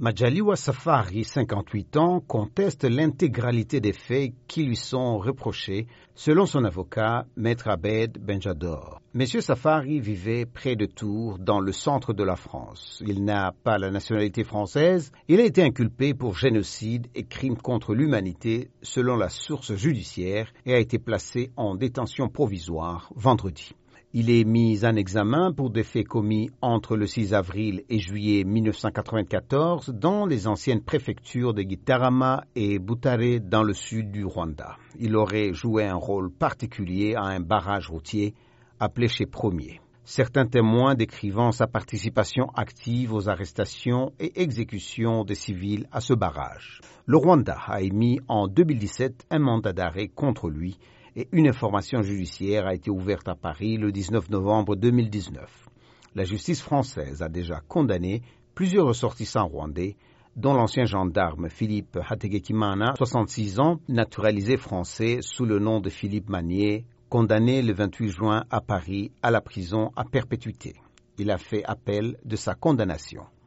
Majaliwa Safari, 58 ans, conteste l'intégralité des faits qui lui sont reprochés, selon son avocat, Maître Abed Benjador. Monsieur Safari vivait près de Tours, dans le centre de la France. Il n'a pas la nationalité française. Il a été inculpé pour génocide et crime contre l'humanité, selon la source judiciaire, et a été placé en détention provisoire vendredi. Il est mis en examen pour des faits commis entre le 6 avril et juillet 1994 dans les anciennes préfectures de Gitarama et Butare dans le sud du Rwanda. Il aurait joué un rôle particulier à un barrage routier appelé chez Premier. Certains témoins décrivant sa participation active aux arrestations et exécutions des civils à ce barrage. Le Rwanda a émis en 2017 un mandat d'arrêt contre lui et une information judiciaire a été ouverte à Paris le 19 novembre 2019. La justice française a déjà condamné plusieurs ressortissants rwandais, dont l'ancien gendarme Philippe Hategekimana, 66 ans, naturalisé français sous le nom de Philippe Manier, condamné le 28 juin à Paris à la prison à perpétuité. Il a fait appel de sa condamnation.